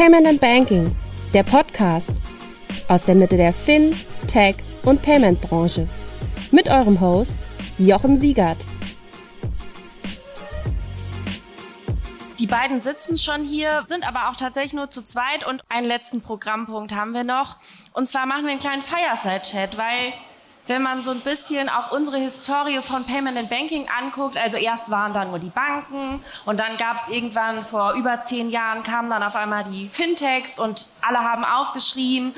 Payment and Banking, der Podcast aus der Mitte der Fin, Tech und Payment Branche. Mit eurem Host Jochen Siegert. Die beiden sitzen schon hier, sind aber auch tatsächlich nur zu zweit und einen letzten Programmpunkt haben wir noch. Und zwar machen wir einen kleinen Fireside-Chat, weil wenn man so ein bisschen auch unsere Historie von Payment and Banking anguckt, also erst waren da nur die Banken und dann gab es irgendwann vor über zehn Jahren kamen dann auf einmal die Fintechs und alle haben aufgeschrien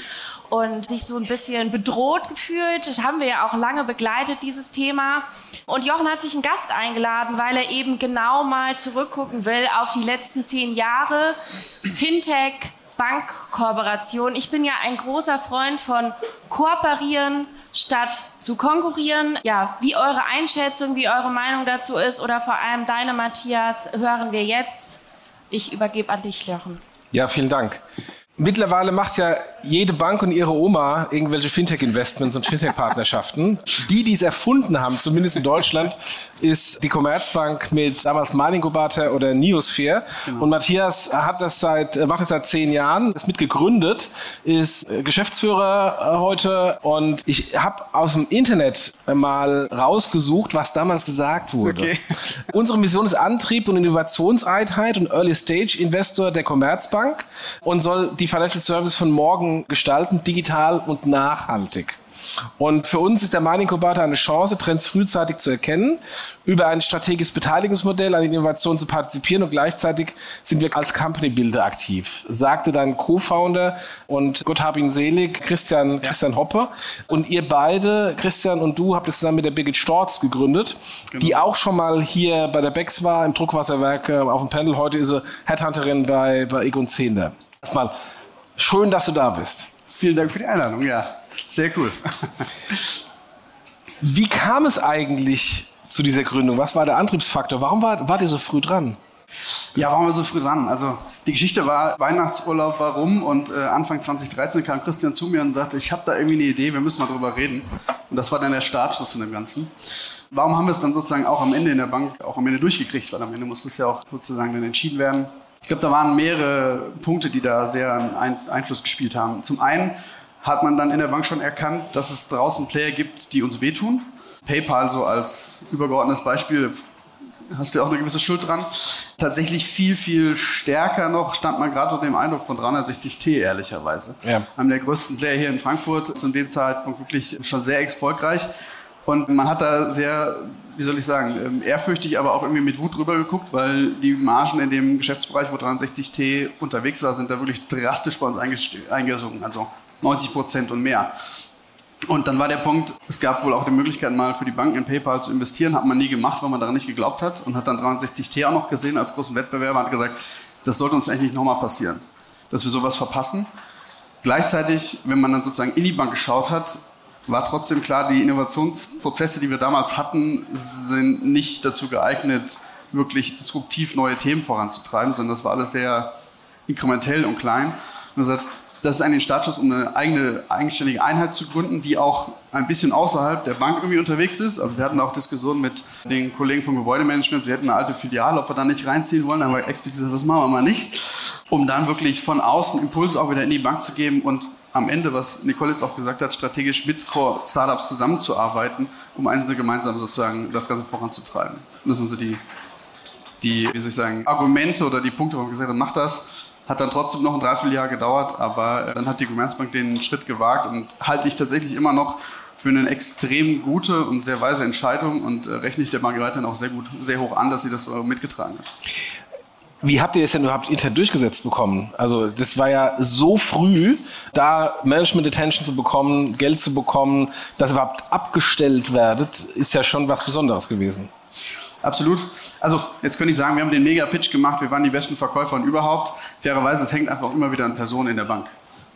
und sich so ein bisschen bedroht gefühlt. Das haben wir ja auch lange begleitet, dieses Thema. Und Jochen hat sich einen Gast eingeladen, weil er eben genau mal zurückgucken will auf die letzten zehn Jahre Fintech, Bankkooperation. Ich bin ja ein großer Freund von Kooperieren statt zu konkurrieren. Ja, wie eure Einschätzung, wie eure Meinung dazu ist oder vor allem deine, Matthias, hören wir jetzt. Ich übergebe an dich, Jochen. Ja, vielen Dank. Mittlerweile macht ja jede Bank und ihre Oma irgendwelche Fintech-Investments und Fintech-Partnerschaften. Die, die es erfunden haben, zumindest in Deutschland, ist die Commerzbank mit damals Malinkubator oder Niosphere. Genau. Und Matthias hat das seit, macht das seit zehn Jahren, ist mitgegründet, ist Geschäftsführer äh, heute und ich habe aus dem Internet mal rausgesucht, was damals gesagt wurde. Okay. Unsere Mission ist Antrieb und Innovationseinheit und Early Stage Investor der Commerzbank und soll die Financial Service von morgen gestalten, digital und nachhaltig. Und für uns ist der Mining Inkubator eine Chance, Trends frühzeitig zu erkennen, über ein strategisches Beteiligungsmodell an Innovation zu partizipieren und gleichzeitig sind wir als Company Builder aktiv, sagte dein Co-Founder und Gott hab ihn selig, Christian, ja. Christian Hoppe. Und ihr beide, Christian und du, habt es zusammen mit der Birgit Storz gegründet, genau. die auch schon mal hier bei der Becks war, im Druckwasserwerk äh, auf dem Panel. Heute ist sie Headhunterin bei, bei Egon Zehnder. Erstmal schön, dass du da bist. Vielen Dank für die Einladung, ja. Sehr cool. Wie kam es eigentlich zu dieser Gründung? Was war der Antriebsfaktor? Warum war, wart ihr so früh dran? Ja, warum wir so früh dran? Also die Geschichte war Weihnachtsurlaub, warum? Und äh, Anfang 2013 kam Christian zu mir und sagte, ich habe da irgendwie eine Idee, wir müssen mal drüber reden. Und das war dann der Startschuss von dem Ganzen. Warum haben wir es dann sozusagen auch am Ende in der Bank, auch am Ende durchgekriegt? Weil am Ende musste es ja auch sozusagen dann entschieden werden. Ich glaube, da waren mehrere Punkte, die da sehr einen Einfluss gespielt haben. Zum einen hat man dann in der Bank schon erkannt, dass es draußen Player gibt, die uns wehtun. PayPal so als übergeordnetes Beispiel, hast du ja auch eine gewisse Schuld dran. Tatsächlich viel, viel stärker noch stand man gerade unter dem Eindruck von 360T, ehrlicherweise. Ja. Einem der größten Player hier in Frankfurt, zu dem Zeitpunkt wirklich schon sehr erfolgreich. Und man hat da sehr, wie soll ich sagen, ähm, ehrfürchtig, aber auch irgendwie mit Wut drüber geguckt, weil die Margen in dem Geschäftsbereich, wo 360T unterwegs war, sind da wirklich drastisch bei uns eingesunken, also 90 Prozent und mehr. Und dann war der Punkt, es gab wohl auch die Möglichkeit, mal für die Banken in PayPal zu investieren, hat man nie gemacht, weil man daran nicht geglaubt hat und hat dann 360T auch noch gesehen als großen Wettbewerber, hat gesagt, das sollte uns eigentlich nochmal passieren, dass wir sowas verpassen. Gleichzeitig, wenn man dann sozusagen in die Bank geschaut hat, war trotzdem klar, die Innovationsprozesse, die wir damals hatten, sind nicht dazu geeignet, wirklich disruptiv neue Themen voranzutreiben, sondern das war alles sehr inkrementell und klein. Und das, das ist ein Startschuss, um eine eigene, eigenständige Einheit zu gründen, die auch ein bisschen außerhalb der Bank irgendwie unterwegs ist. Also wir hatten auch Diskussionen mit den Kollegen vom Gebäudemanagement, sie hätten eine alte Filiale, ob wir da nicht reinziehen wollen, aber explizit das machen wir mal nicht, um dann wirklich von außen Impulse auch wieder in die Bank zu geben und am Ende, was Nicole jetzt auch gesagt hat, strategisch mit Core-Startups zusammenzuarbeiten, um eine gemeinsam sozusagen das Ganze voranzutreiben. Das sind so die, die, wie soll ich sagen, Argumente oder die Punkte, wo man gesagt hat, mach das. Hat dann trotzdem noch ein Dreivierteljahr gedauert, aber äh, dann hat die Commerzbank den Schritt gewagt und halte ich tatsächlich immer noch für eine extrem gute und sehr weise Entscheidung und äh, rechne ich der weiterhin auch sehr gut, sehr hoch an, dass sie das so mitgetragen hat. Wie habt ihr es denn überhaupt intern durchgesetzt bekommen? Also das war ja so früh, da Management Attention zu bekommen, Geld zu bekommen, dass überhaupt abgestellt werdet, ist ja schon was Besonderes gewesen. Absolut. Also jetzt könnte ich sagen, wir haben den Mega-Pitch gemacht, wir waren die besten Verkäufer und überhaupt. Fairerweise, es hängt einfach immer wieder an Personen in der Bank.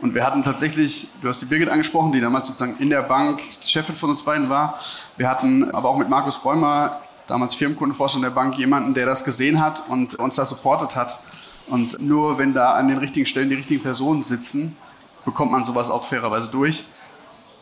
Und wir hatten tatsächlich, du hast die Birgit angesprochen, die damals sozusagen in der Bank die Chefin von uns beiden war. Wir hatten aber auch mit Markus Bäumer damals Firmenkundenvorstand der Bank, jemanden, der das gesehen hat und uns da supportet hat. Und nur wenn da an den richtigen Stellen die richtigen Personen sitzen, bekommt man sowas auch fairerweise durch.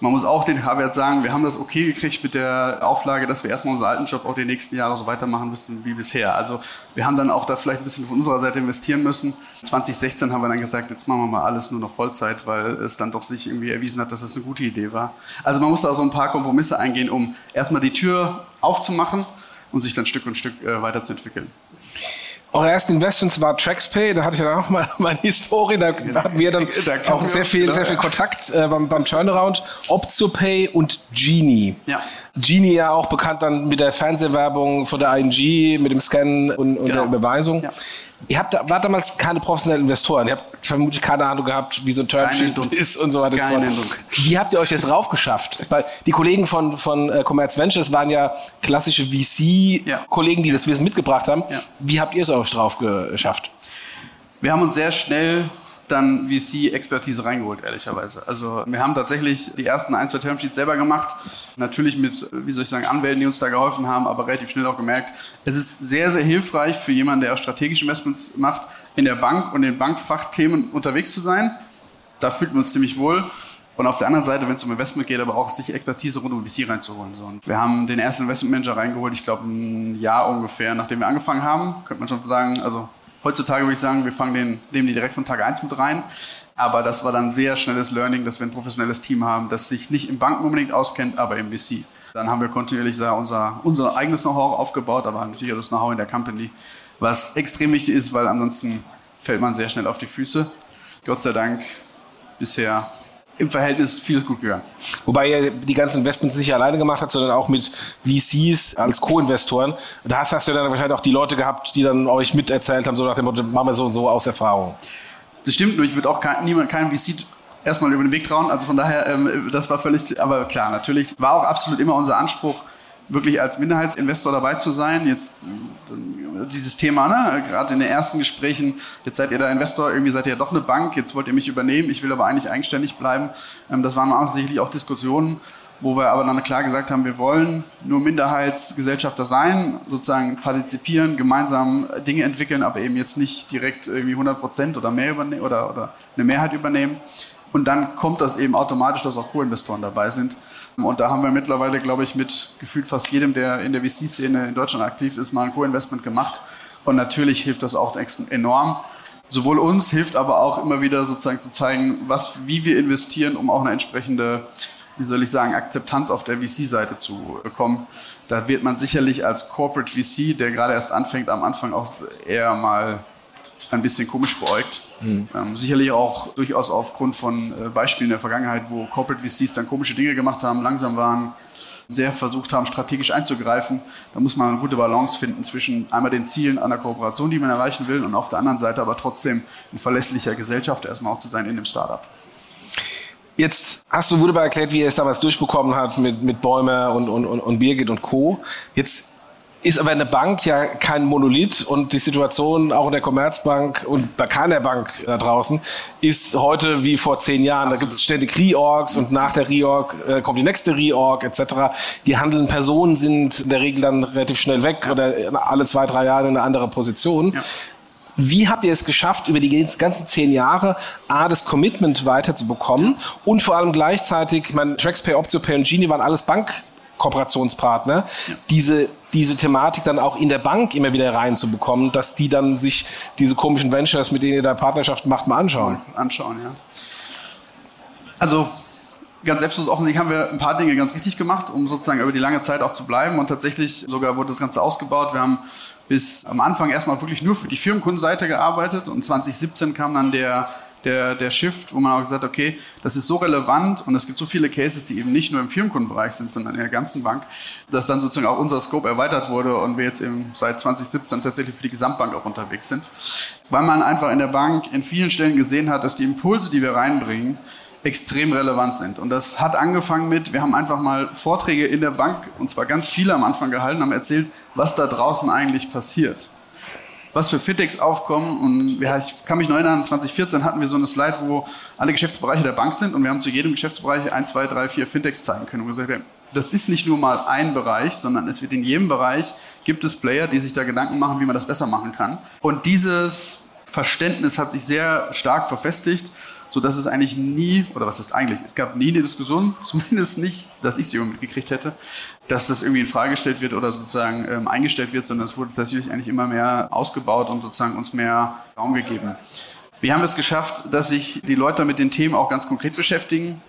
Man muss auch den H-Wert sagen, wir haben das okay gekriegt mit der Auflage, dass wir erstmal unseren alten Job auch die nächsten Jahre so weitermachen müssen wie bisher. Also wir haben dann auch da vielleicht ein bisschen von unserer Seite investieren müssen. 2016 haben wir dann gesagt, jetzt machen wir mal alles nur noch Vollzeit, weil es dann doch sich irgendwie erwiesen hat, dass es eine gute Idee war. Also man muss da so ein paar Kompromisse eingehen, um erstmal die Tür aufzumachen und sich dann Stück und Stück äh, weiterzuentwickeln. Eure ersten Investments war TraxPay, da hatte ich ja auch mal meine Historie, da hatten wir dann da auch sehr viel, sehr viel Kontakt äh, beim, beim Turnaround. OptioPay und Genie. Ja. Genie ja auch bekannt dann mit der Fernsehwerbung von der ING, mit dem Scan und, und genau. der Überweisung. Ja. Ihr habt, wart damals keine professionellen Investoren. Ihr habt vermutlich keine Ahnung gehabt, wie so ein Termsheet ist und so weiter. Keine wie habt ihr euch jetzt raufgeschafft? Weil die Kollegen von, von äh, Commerz Ventures waren ja klassische VC-Kollegen, die das Wissen mitgebracht haben. Ja. Wie habt ihr es euch drauf geschafft? Wir haben uns sehr schnell dann VC-Expertise reingeholt, ehrlicherweise. Also wir haben tatsächlich die ersten ein, zwei Termsheets selber gemacht. Natürlich mit, wie soll ich sagen, Anwälten, die uns da geholfen haben, aber relativ schnell auch gemerkt, es ist sehr, sehr hilfreich für jemanden, der strategische Investments macht, in der Bank und in Bankfachthemen unterwegs zu sein. Da fühlt man uns ziemlich wohl. Und auf der anderen Seite, wenn es um Investment geht, aber auch sich Expertise rund um VC reinzuholen. So. Wir haben den ersten Investment Manager reingeholt, ich glaube ein Jahr ungefähr, nachdem wir angefangen haben. Könnte man schon sagen, also Heutzutage würde ich sagen, wir fangen den, nehmen die direkt von Tag 1 mit rein. Aber das war dann sehr schnelles Learning, dass wir ein professionelles Team haben, das sich nicht im Banken unbedingt auskennt, aber im VC. Dann haben wir kontinuierlich unser, unser eigenes Know-how aufgebaut, aber natürlich auch das Know-how in der Company, was extrem wichtig ist, weil ansonsten fällt man sehr schnell auf die Füße. Gott sei Dank bisher im Verhältnis vieles gut gegangen. Wobei ihr die ganzen Investments nicht alleine gemacht habt, sondern auch mit VCs als Co-Investoren. Da hast, hast du dann wahrscheinlich auch die Leute gehabt, die dann euch miterzählt haben, so nach dem Motto, machen wir so und so aus Erfahrung. Das stimmt, nur ich würde auch kein, niemand, keinem VC erstmal über den Weg trauen. Also von daher, ähm, das war völlig, aber klar, natürlich war auch absolut immer unser Anspruch, wirklich als Minderheitsinvestor dabei zu sein. Jetzt äh, dieses Thema, ne? gerade in den ersten Gesprächen, jetzt seid ihr der Investor, irgendwie seid ihr ja doch eine Bank, jetzt wollt ihr mich übernehmen, ich will aber eigentlich eigenständig bleiben. Ähm, das waren auch sicherlich auch Diskussionen, wo wir aber dann klar gesagt haben, wir wollen nur Minderheitsgesellschafter sein, sozusagen partizipieren, gemeinsam Dinge entwickeln, aber eben jetzt nicht direkt irgendwie 100 Prozent oder mehr übernehmen oder, oder eine Mehrheit übernehmen. Und dann kommt das eben automatisch, dass auch Co-Investoren dabei sind. Und da haben wir mittlerweile, glaube ich, mit gefühlt fast jedem, der in der VC-Szene in Deutschland aktiv ist, mal ein Co-Investment gemacht. Und natürlich hilft das auch enorm. Sowohl uns hilft aber auch immer wieder sozusagen zu zeigen, was, wie wir investieren, um auch eine entsprechende, wie soll ich sagen, Akzeptanz auf der VC-Seite zu bekommen. Da wird man sicherlich als Corporate VC, der gerade erst anfängt, am Anfang auch eher mal ein bisschen komisch beäugt. Mhm. Ähm, sicherlich auch durchaus aufgrund von äh, Beispielen der Vergangenheit, wo Corporate VCs dann komische Dinge gemacht haben, langsam waren, sehr versucht haben, strategisch einzugreifen. Da muss man eine gute Balance finden zwischen einmal den Zielen einer Kooperation, die man erreichen will, und auf der anderen Seite aber trotzdem ein verlässlicher Gesellschafter erstmal auch zu sein in dem Startup. Jetzt hast du wunderbar erklärt, wie er es damals durchbekommen hat mit, mit Bäumer und, und, und Birgit und Co. Jetzt ist aber eine Bank ja kein Monolith und die Situation auch in der Commerzbank und bei keiner Bank da draußen ist heute wie vor zehn Jahren. Absolut. Da gibt es ständig Reorgs und nach der Reorg äh, kommt die nächste Reorg etc. Die handelnden Personen sind in der Regel dann relativ schnell weg ja. oder alle zwei, drei Jahre in eine andere Position. Ja. Wie habt ihr es geschafft, über die ganzen zehn Jahre A, das Commitment weiterzubekommen und vor allem gleichzeitig, ich meine, TraxPay, OptioPay und Genie waren alles Bank Kooperationspartner, diese, diese Thematik dann auch in der Bank immer wieder reinzubekommen, dass die dann sich diese komischen Ventures, mit denen ihr da Partnerschaft macht, mal anschauen. Anschauen, ja. Also ganz selbstlos offensichtlich haben wir ein paar Dinge ganz richtig gemacht, um sozusagen über die lange Zeit auch zu bleiben. Und tatsächlich sogar wurde das Ganze ausgebaut. Wir haben bis am Anfang erstmal wirklich nur für die Firmenkundenseite gearbeitet und 2017 kam dann der der, der Shift, wo man auch gesagt hat, okay, das ist so relevant und es gibt so viele Cases, die eben nicht nur im Firmenkundenbereich sind, sondern in der ganzen Bank, dass dann sozusagen auch unser Scope erweitert wurde und wir jetzt eben seit 2017 tatsächlich für die Gesamtbank auch unterwegs sind. Weil man einfach in der Bank in vielen Stellen gesehen hat, dass die Impulse, die wir reinbringen, extrem relevant sind. Und das hat angefangen mit, wir haben einfach mal Vorträge in der Bank, und zwar ganz viele am Anfang gehalten, haben erzählt, was da draußen eigentlich passiert was für Fintechs aufkommen. Und ich kann mich noch erinnern, 2014 hatten wir so eine Slide, wo alle Geschäftsbereiche der Bank sind und wir haben zu jedem Geschäftsbereich ein, zwei, drei, vier Fintechs zeigen können. Und gesagt, das ist nicht nur mal ein Bereich, sondern es wird in jedem Bereich gibt es Player, die sich da Gedanken machen, wie man das besser machen kann. Und dieses Verständnis hat sich sehr stark verfestigt sodass es eigentlich nie, oder was ist eigentlich, es gab nie eine Diskussion, zumindest nicht, dass ich sie mitgekriegt hätte, dass das irgendwie in Frage gestellt wird oder sozusagen ähm, eingestellt wird, sondern es wurde tatsächlich eigentlich immer mehr ausgebaut und sozusagen uns mehr Raum gegeben. Wir haben es geschafft, dass sich die Leute mit den Themen auch ganz konkret beschäftigen.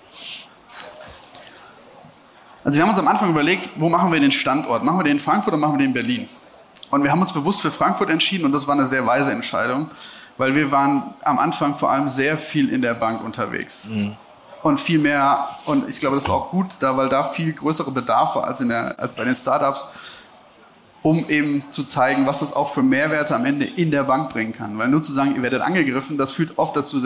Also wir haben uns am Anfang überlegt, wo machen wir den Standort? Machen wir den in Frankfurt oder machen wir den in Berlin? Und wir haben uns bewusst für Frankfurt entschieden und das war eine sehr weise Entscheidung, weil wir waren am Anfang vor allem sehr viel in der Bank unterwegs. Mhm. Und viel mehr, und ich glaube, das war auch gut, da, weil da viel größere Bedarf war als, in der, als bei den Startups, um eben zu zeigen, was das auch für Mehrwerte am Ende in der Bank bringen kann. Weil nur zu sagen, ihr werdet angegriffen, das führt oft dazu,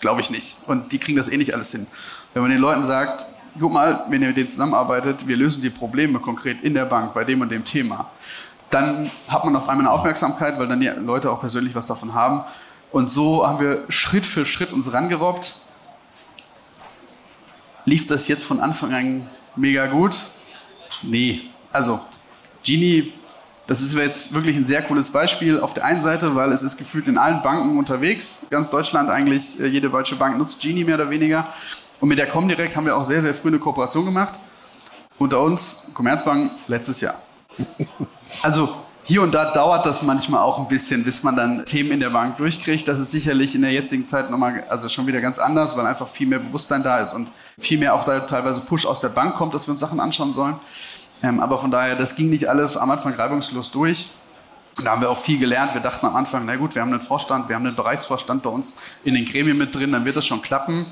glaube ich nicht. Und die kriegen das eh nicht alles hin. Wenn man den Leuten sagt, guck mal, wenn ihr mit denen zusammenarbeitet, wir lösen die Probleme konkret in der Bank bei dem und dem Thema, dann hat man auf einmal eine Aufmerksamkeit, weil dann die Leute auch persönlich was davon haben. Und so haben wir Schritt für Schritt uns rangerobbt. Lief das jetzt von Anfang an mega gut? Nee. Also, Genie, das ist jetzt wirklich ein sehr cooles Beispiel. Auf der einen Seite, weil es ist gefühlt in allen Banken unterwegs. Ganz Deutschland eigentlich, äh, jede deutsche Bank nutzt Genie mehr oder weniger. Und mit der Comdirect haben wir auch sehr, sehr früh eine Kooperation gemacht. Unter uns, Commerzbank, letztes Jahr. Also hier und da dauert das manchmal auch ein bisschen, bis man dann Themen in der Bank durchkriegt. Das ist sicherlich in der jetzigen Zeit nochmal, also schon wieder ganz anders, weil einfach viel mehr Bewusstsein da ist und viel mehr auch da teilweise Push aus der Bank kommt, dass wir uns Sachen anschauen sollen. Ähm, aber von daher, das ging nicht alles am Anfang reibungslos durch. Und da haben wir auch viel gelernt. Wir dachten am Anfang, na gut, wir haben einen Vorstand, wir haben einen Bereichsvorstand bei uns in den Gremien mit drin, dann wird das schon klappen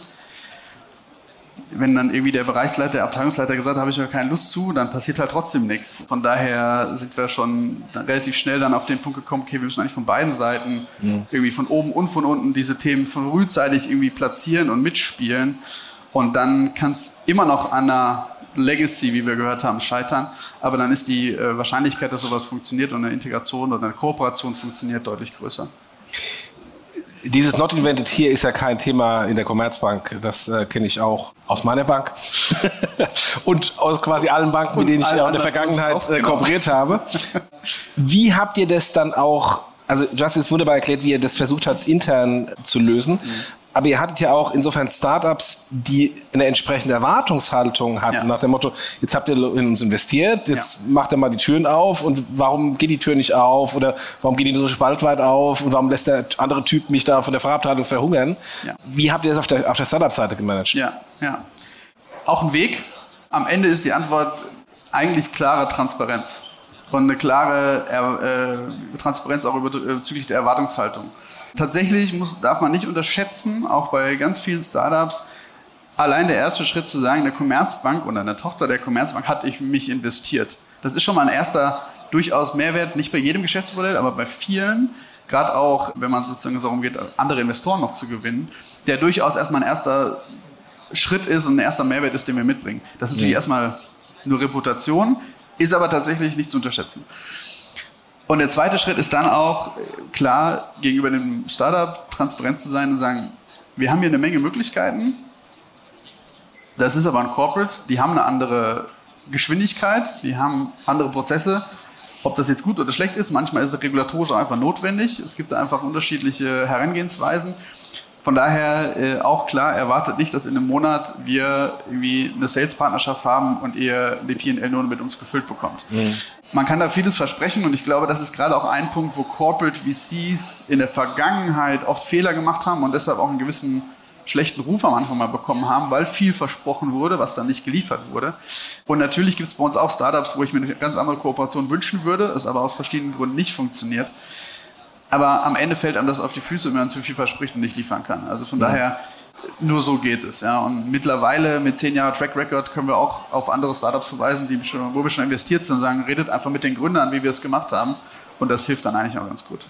wenn dann irgendwie der Bereichsleiter, der Abteilungsleiter gesagt hat, habe ich ja keine Lust zu, dann passiert halt trotzdem nichts. Von daher sind wir schon relativ schnell dann auf den Punkt gekommen, okay, wir müssen eigentlich von beiden Seiten, mhm. irgendwie von oben und von unten, diese Themen frühzeitig irgendwie platzieren und mitspielen. Und dann kann es immer noch an einer Legacy, wie wir gehört haben, scheitern. Aber dann ist die äh, Wahrscheinlichkeit, dass sowas funktioniert und eine Integration oder eine Kooperation funktioniert, deutlich größer dieses Not Invented hier ist ja kein Thema in der Commerzbank. Das äh, kenne ich auch aus meiner Bank und aus quasi allen Banken, mit denen ich in der Vergangenheit äh, kooperiert habe. Wie habt ihr das dann auch also du hast jetzt wunderbar erklärt, wie ihr das versucht habt, intern zu lösen. Mhm. Aber ihr hattet ja auch insofern Startups, die eine entsprechende Erwartungshaltung hatten, ja. nach dem Motto, jetzt habt ihr in uns investiert, jetzt ja. macht ihr mal die Türen auf und warum geht die Tür nicht auf oder warum geht die so spaltweit auf und warum lässt der andere Typ mich da von der Verabteilung verhungern? Ja. Wie habt ihr das auf der, auf der Startup-Seite gemanagt? Ja, ja. Auch ein Weg. Am Ende ist die Antwort eigentlich klare Transparenz und eine klare äh, Transparenz auch über, äh, bezüglich der Erwartungshaltung. Tatsächlich muss, darf man nicht unterschätzen, auch bei ganz vielen Startups, allein der erste Schritt zu sagen, eine Commerzbank oder eine Tochter der Commerzbank hat ich mich investiert. Das ist schon mal ein erster durchaus Mehrwert, nicht bei jedem Geschäftsmodell, aber bei vielen, gerade auch, wenn man sozusagen darum geht, andere Investoren noch zu gewinnen, der durchaus erstmal ein erster Schritt ist und ein erster Mehrwert ist, den wir mitbringen. Das ist natürlich ja. erstmal nur Reputation, ist aber tatsächlich nicht zu unterschätzen. Und der zweite Schritt ist dann auch klar gegenüber dem Startup transparent zu sein und sagen, wir haben hier eine Menge Möglichkeiten. Das ist aber ein Corporate, die haben eine andere Geschwindigkeit, die haben andere Prozesse. Ob das jetzt gut oder schlecht ist, manchmal ist es regulatorisch einfach notwendig. Es gibt einfach unterschiedliche Herangehensweisen. Von daher äh, auch klar, erwartet nicht, dass in einem Monat wir irgendwie eine Sales-Partnerschaft haben und ihr die PL nur mit uns gefüllt bekommt. Mhm. Man kann da vieles versprechen und ich glaube, das ist gerade auch ein Punkt, wo Corporate VCs in der Vergangenheit oft Fehler gemacht haben und deshalb auch einen gewissen schlechten Ruf am Anfang mal bekommen haben, weil viel versprochen wurde, was dann nicht geliefert wurde. Und natürlich gibt es bei uns auch Startups, wo ich mir eine ganz andere Kooperation wünschen würde, es aber aus verschiedenen Gründen nicht funktioniert. Aber am Ende fällt einem das auf die Füße, wenn man zu viel verspricht und nicht liefern kann. Also von ja. daher, nur so geht es. Ja. Und mittlerweile mit zehn Jahren Track Record können wir auch auf andere Startups verweisen, die schon, wo wir schon investiert sind und sagen, redet einfach mit den Gründern, wie wir es gemacht haben. Und das hilft dann eigentlich auch ganz gut.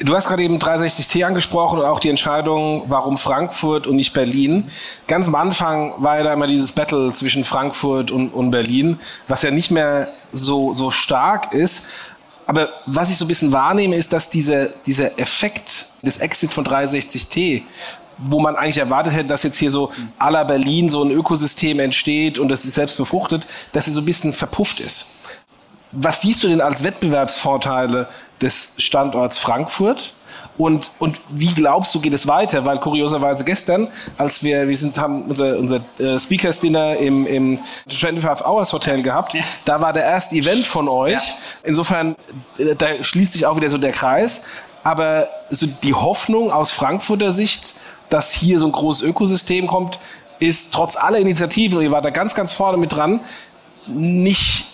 Du hast gerade eben 360T angesprochen und auch die Entscheidung, warum Frankfurt und nicht Berlin. Ganz am Anfang war ja da immer dieses Battle zwischen Frankfurt und, und Berlin, was ja nicht mehr so, so stark ist. Aber was ich so ein bisschen wahrnehme, ist, dass diese, dieser Effekt des Exit von 360T, wo man eigentlich erwartet hätte, dass jetzt hier so à la Berlin so ein Ökosystem entsteht und das ist selbst befruchtet, dass sie so ein bisschen verpufft ist. was siehst du denn als Wettbewerbsvorteile des Standorts Frankfurt? Und, und wie glaubst du, geht es weiter? Weil kurioserweise gestern, als wir, wir sind, haben unser, unser äh, Speakers Dinner im, im 25 Hours Hotel gehabt, ja. da war der erste Event von euch. Ja. Insofern, äh, da schließt sich auch wieder so der Kreis. Aber so die Hoffnung aus Frankfurter Sicht, dass hier so ein großes Ökosystem kommt, ist trotz aller Initiativen, und ihr wart da ganz, ganz vorne mit dran, nicht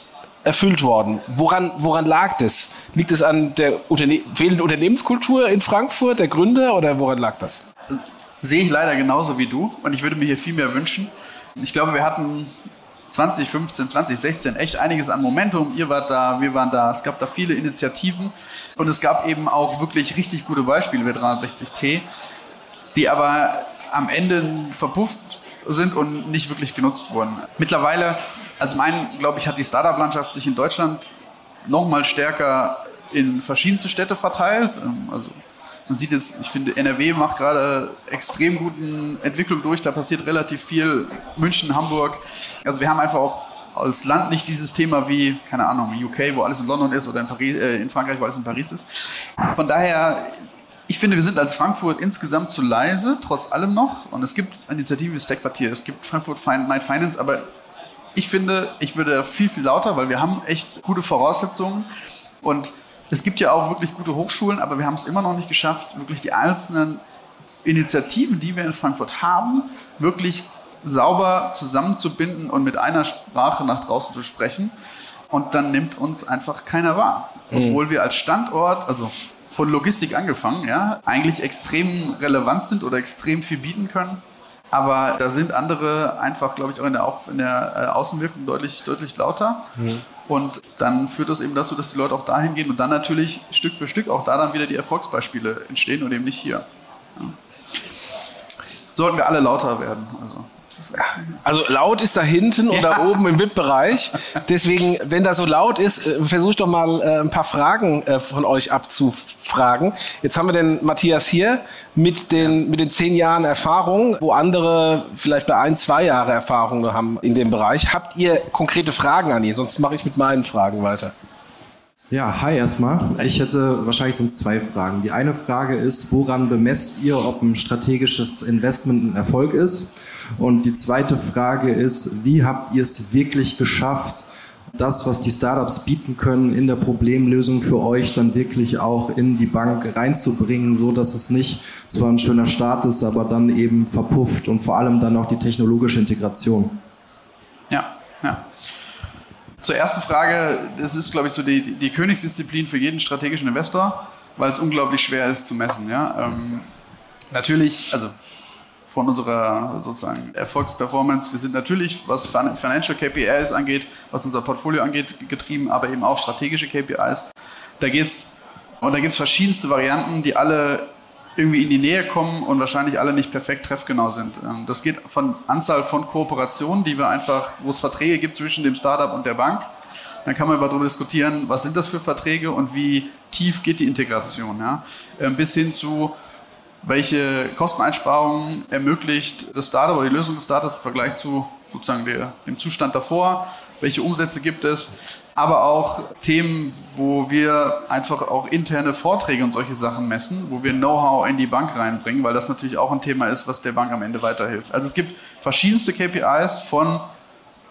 erfüllt worden. Woran, woran lag das? Liegt es an der Unterne fehlenden Unternehmenskultur in Frankfurt, der Gründer, oder woran lag das? Sehe ich leider genauso wie du und ich würde mir hier viel mehr wünschen. Ich glaube, wir hatten 2015, 2016 echt einiges an Momentum. Ihr wart da, wir waren da. Es gab da viele Initiativen und es gab eben auch wirklich richtig gute Beispiele bei 360T, die aber am Ende verpufft sind und nicht wirklich genutzt wurden. Mittlerweile, also einen, glaube ich, hat die Startup-Landschaft sich in Deutschland noch mal stärker in verschiedenste Städte verteilt. Ähm, also man sieht jetzt, ich finde, NRW macht gerade extrem guten Entwicklung durch, da passiert relativ viel. München, Hamburg. Also wir haben einfach auch als Land nicht dieses Thema wie, keine Ahnung, UK, wo alles in London ist oder in, Paris, äh, in Frankreich, wo alles in Paris ist. Von daher ich finde, wir sind als Frankfurt insgesamt zu leise, trotz allem noch. Und es gibt Initiativen wie Stack-Quartier, es gibt Frankfurt Mind Finance, aber ich finde, ich würde viel, viel lauter, weil wir haben echt gute Voraussetzungen. Und es gibt ja auch wirklich gute Hochschulen, aber wir haben es immer noch nicht geschafft, wirklich die einzelnen Initiativen, die wir in Frankfurt haben, wirklich sauber zusammenzubinden und mit einer Sprache nach draußen zu sprechen. Und dann nimmt uns einfach keiner wahr. Mhm. Obwohl wir als Standort, also von Logistik angefangen, ja, eigentlich extrem relevant sind oder extrem viel bieten können. Aber da sind andere einfach, glaube ich, auch in der, Auf in der äh, Außenwirkung deutlich, deutlich lauter. Mhm. Und dann führt das eben dazu, dass die Leute auch dahin gehen und dann natürlich Stück für Stück auch da dann wieder die Erfolgsbeispiele entstehen und eben nicht hier. Ja. Sollten wir alle lauter werden. Also. Also laut ist da hinten ja. oder oben im VIP-Bereich. Deswegen, wenn da so laut ist, äh, versuche ich doch mal äh, ein paar Fragen äh, von euch abzufragen. Jetzt haben wir den Matthias hier mit den, mit den zehn Jahren Erfahrung, wo andere vielleicht bei ein, zwei Jahre Erfahrung haben in dem Bereich. Habt ihr konkrete Fragen an ihn? Sonst mache ich mit meinen Fragen weiter. Ja, hi erstmal. Ich hätte wahrscheinlich sind es zwei Fragen. Die eine Frage ist, woran bemesst ihr, ob ein strategisches Investment ein Erfolg ist? Und die zweite Frage ist, wie habt ihr es wirklich geschafft, das, was die Startups bieten können, in der Problemlösung für euch dann wirklich auch in die Bank reinzubringen, so dass es nicht zwar ein schöner Start ist, aber dann eben verpufft und vor allem dann auch die technologische Integration. Ja, ja. Zur ersten Frage, das ist, glaube ich, so die, die Königsdisziplin für jeden strategischen Investor, weil es unglaublich schwer ist zu messen. Ja? Ähm, natürlich, also von unserer sozusagen Erfolgsperformance. Wir sind natürlich, was Financial KPIs angeht, was unser Portfolio angeht, getrieben, aber eben auch strategische KPIs. Da geht's und da gibt es verschiedenste Varianten, die alle irgendwie in die Nähe kommen und wahrscheinlich alle nicht perfekt treffgenau sind. Ähm, das geht von Anzahl von Kooperationen, die wir einfach, wo es Verträge gibt zwischen dem Startup und der Bank. Dann kann man darüber diskutieren, was sind das für Verträge und wie tief geht die Integration. Ja? Ähm, bis hin zu welche Kosteneinsparungen ermöglicht das Startup oder die Lösung des Startups im Vergleich zu sozusagen der, dem Zustand davor, welche Umsätze gibt es, aber auch Themen, wo wir einfach auch interne Vorträge und solche Sachen messen, wo wir Know-how in die Bank reinbringen, weil das natürlich auch ein Thema ist, was der Bank am Ende weiterhilft. Also es gibt verschiedenste KPIs von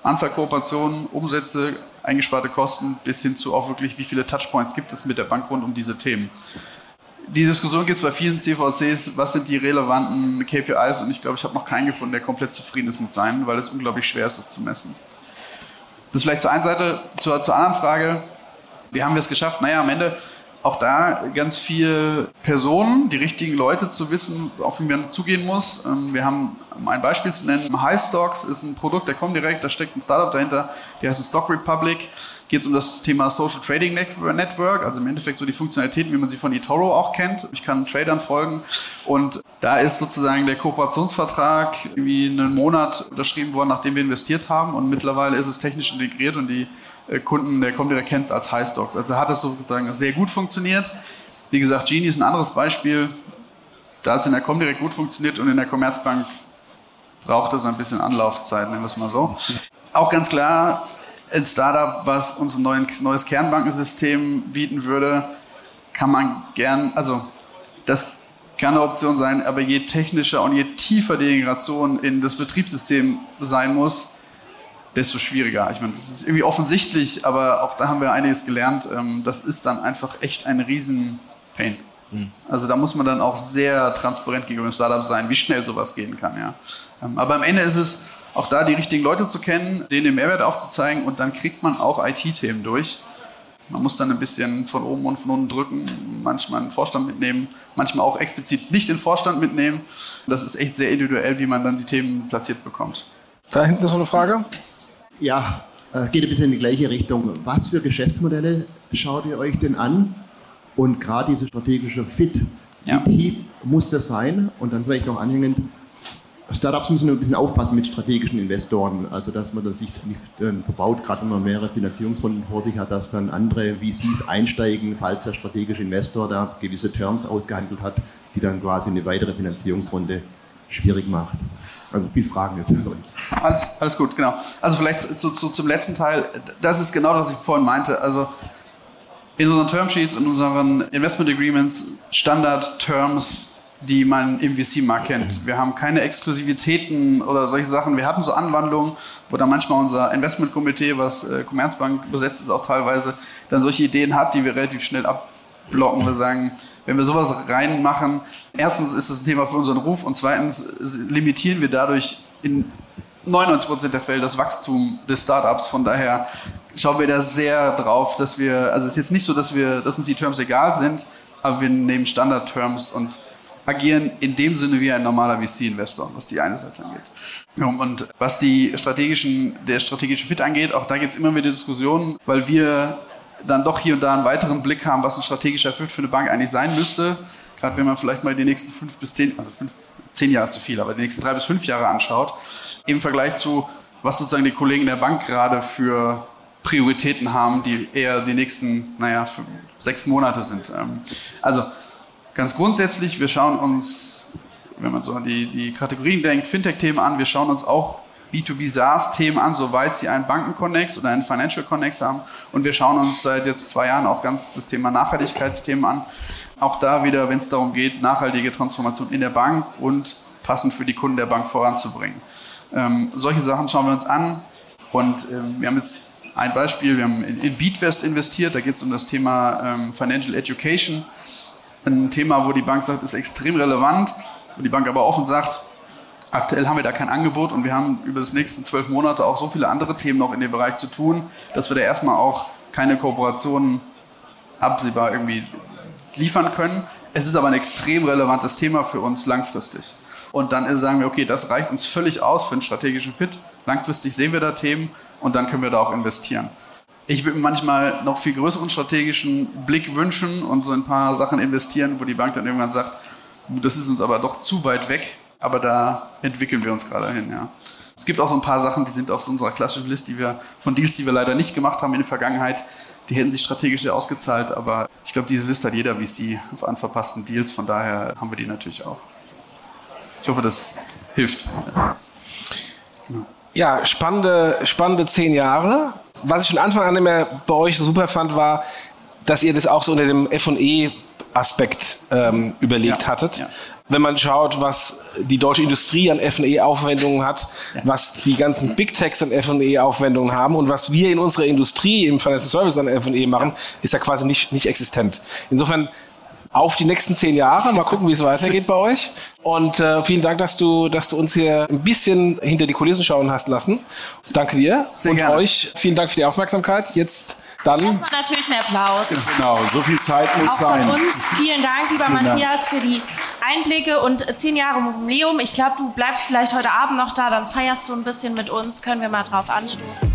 Anzahl Kooperationen, Umsätze, eingesparte Kosten bis hin zu auch wirklich, wie viele Touchpoints gibt es mit der Bank rund um diese Themen die Diskussion gibt es bei vielen CVCs, was sind die relevanten KPIs und ich glaube, ich habe noch keinen gefunden, der komplett zufrieden ist mit seinen, weil es unglaublich schwer ist, das zu messen. Das ist vielleicht zur einen Seite. Zur, zur anderen Frage, wie haben wir es geschafft? Naja, am Ende auch da ganz viel Personen, die richtigen Leute zu wissen, auf die man zugehen muss. Ähm, wir haben, um ein Beispiel zu nennen, High Stocks ist ein Produkt, der kommt direkt, da steckt ein Startup dahinter, die heißt Stock Republic. Geht es um das Thema Social Trading Network, also im Endeffekt so die Funktionalitäten, wie man sie von eToro auch kennt. Ich kann Tradern folgen und da ist sozusagen der Kooperationsvertrag wie einen Monat unterschrieben worden, nachdem wir investiert haben und mittlerweile ist es technisch integriert und die Kunden, der kommt direkt kennt es als High Stocks. Also hat es sozusagen sehr gut funktioniert. Wie gesagt, Genie ist ein anderes Beispiel. Da hat es in der Comdirect gut funktioniert und in der Commerzbank braucht es ein bisschen Anlaufzeit, nennen wir es mal so. Auch ganz klar, ein Startup, was uns ein neues Kernbankensystem bieten würde, kann man gern, also das kann eine Option sein, aber je technischer und je tiefer die Integration in das Betriebssystem sein muss, desto schwieriger. Ich meine, das ist irgendwie offensichtlich, aber auch da haben wir einiges gelernt. Ähm, das ist dann einfach echt ein riesen Pain. Hm. Also da muss man dann auch sehr transparent gegenüber dem Startup sein, wie schnell sowas gehen kann. Ja. Ähm, aber am Ende ist es auch da die richtigen Leute zu kennen, denen den Mehrwert aufzuzeigen und dann kriegt man auch IT-Themen durch. Man muss dann ein bisschen von oben und von unten drücken, manchmal einen Vorstand mitnehmen, manchmal auch explizit nicht den Vorstand mitnehmen. Das ist echt sehr individuell, wie man dann die Themen platziert bekommt. Da hinten ist noch eine Frage. Ja, äh, geht ein bisschen in die gleiche Richtung. Was für Geschäftsmodelle schaut ihr euch denn an? Und gerade dieser strategische Fit, ja. wie tief muss das sein? Und dann vielleicht noch anhängend, Startups müssen ein bisschen aufpassen mit strategischen Investoren, also dass man das nicht, nicht äh, verbaut, gerade wenn man mehrere Finanzierungsrunden vor sich hat, dass dann andere VCs einsteigen, falls der strategische Investor da gewisse Terms ausgehandelt hat, die dann quasi eine weitere Finanzierungsrunde schwierig macht. Also viel Fragen jetzt. Alles, alles gut, genau. Also vielleicht zu, zu, zum letzten Teil, das ist genau das, was ich vorhin meinte. Also in unseren Termsheets, in unseren Investment Agreements, Standard-Terms die man im VC-Markt kennt. Wir haben keine Exklusivitäten oder solche Sachen. Wir hatten so Anwandlungen, wo dann manchmal unser Investmentkomitee, was äh, Commerzbank besetzt ist, auch teilweise, dann solche Ideen hat, die wir relativ schnell abblocken. Wir sagen, wenn wir sowas reinmachen, erstens ist das ein Thema für unseren Ruf und zweitens limitieren wir dadurch in 99 Prozent der Fälle das Wachstum des Startups. Von daher schauen wir da sehr drauf, dass wir, also es ist jetzt nicht so, dass wir, dass uns die Terms egal sind, aber wir nehmen Standard-Terms und agieren in dem Sinne wie ein normaler VC-Investor, was die eine Seite angeht. Und was die strategischen, der strategische Fit angeht, auch da gibt es immer wieder Diskussionen, weil wir dann doch hier und da einen weiteren Blick haben, was ein strategischer Fit für eine Bank eigentlich sein müsste. Gerade wenn man vielleicht mal die nächsten fünf bis zehn, also fünf, zehn Jahre ist zu viel, aber die nächsten drei bis fünf Jahre anschaut, im Vergleich zu, was sozusagen die Kollegen der Bank gerade für Prioritäten haben, die eher die nächsten, naja, sechs Monate sind. Ähm, also Ganz grundsätzlich, wir schauen uns, wenn man so an die, die Kategorien denkt, Fintech-Themen an, wir schauen uns auch B2B SaaS-Themen an, soweit sie einen Banken-Connex oder einen Financial Connex haben. Und wir schauen uns seit jetzt zwei Jahren auch ganz das Thema Nachhaltigkeitsthemen an. Auch da wieder, wenn es darum geht, nachhaltige Transformation in der Bank und passend für die Kunden der Bank voranzubringen. Ähm, solche Sachen schauen wir uns an. Und ähm, wir haben jetzt ein Beispiel, wir haben in, in Beatvest investiert, da geht es um das Thema ähm, Financial Education ein Thema, wo die Bank sagt, ist extrem relevant, wo die Bank aber offen sagt, aktuell haben wir da kein Angebot und wir haben über die nächsten zwölf Monate auch so viele andere Themen noch in dem Bereich zu tun, dass wir da erstmal auch keine Kooperationen absehbar irgendwie liefern können. Es ist aber ein extrem relevantes Thema für uns langfristig. Und dann sagen wir, okay, das reicht uns völlig aus für einen strategischen Fit. Langfristig sehen wir da Themen und dann können wir da auch investieren ich würde mir manchmal noch viel größeren strategischen Blick wünschen und so ein paar Sachen investieren, wo die Bank dann irgendwann sagt, das ist uns aber doch zu weit weg, aber da entwickeln wir uns gerade hin. Ja. Es gibt auch so ein paar Sachen, die sind auf unserer klassischen Liste, die wir von Deals, die wir leider nicht gemacht haben in der Vergangenheit, die hätten sich strategisch sehr ausgezahlt, aber ich glaube, diese Liste hat jeder VC an verpassten Deals, von daher haben wir die natürlich auch. Ich hoffe, das hilft. Ja, spannende, spannende zehn Jahre was ich von Anfang an immer bei euch super fand, war, dass ihr das auch so unter dem F&E Aspekt ähm, überlegt ja, hattet. Ja. Wenn man schaut, was die deutsche Industrie an F&E-Aufwendungen hat, was die ganzen Big Techs an F&E-Aufwendungen haben und was wir in unserer Industrie im Financial Service an F&E machen, ist ja quasi nicht, nicht existent. Insofern auf die nächsten zehn Jahre. Mal gucken, wie es weitergeht bei euch. Und äh, vielen Dank, dass du, dass du uns hier ein bisschen hinter die Kulissen schauen hast lassen. Danke dir. Sehr und gerne. euch vielen Dank für die Aufmerksamkeit. Jetzt dann. Erstmal natürlich ein Applaus. Genau, so viel Zeit muss Auch sein. Von uns vielen Dank, lieber vielen Matthias, Dank. für die Einblicke und zehn Jahre Jubiläum. Ich glaube, du bleibst vielleicht heute Abend noch da, dann feierst du ein bisschen mit uns. Können wir mal drauf anstoßen.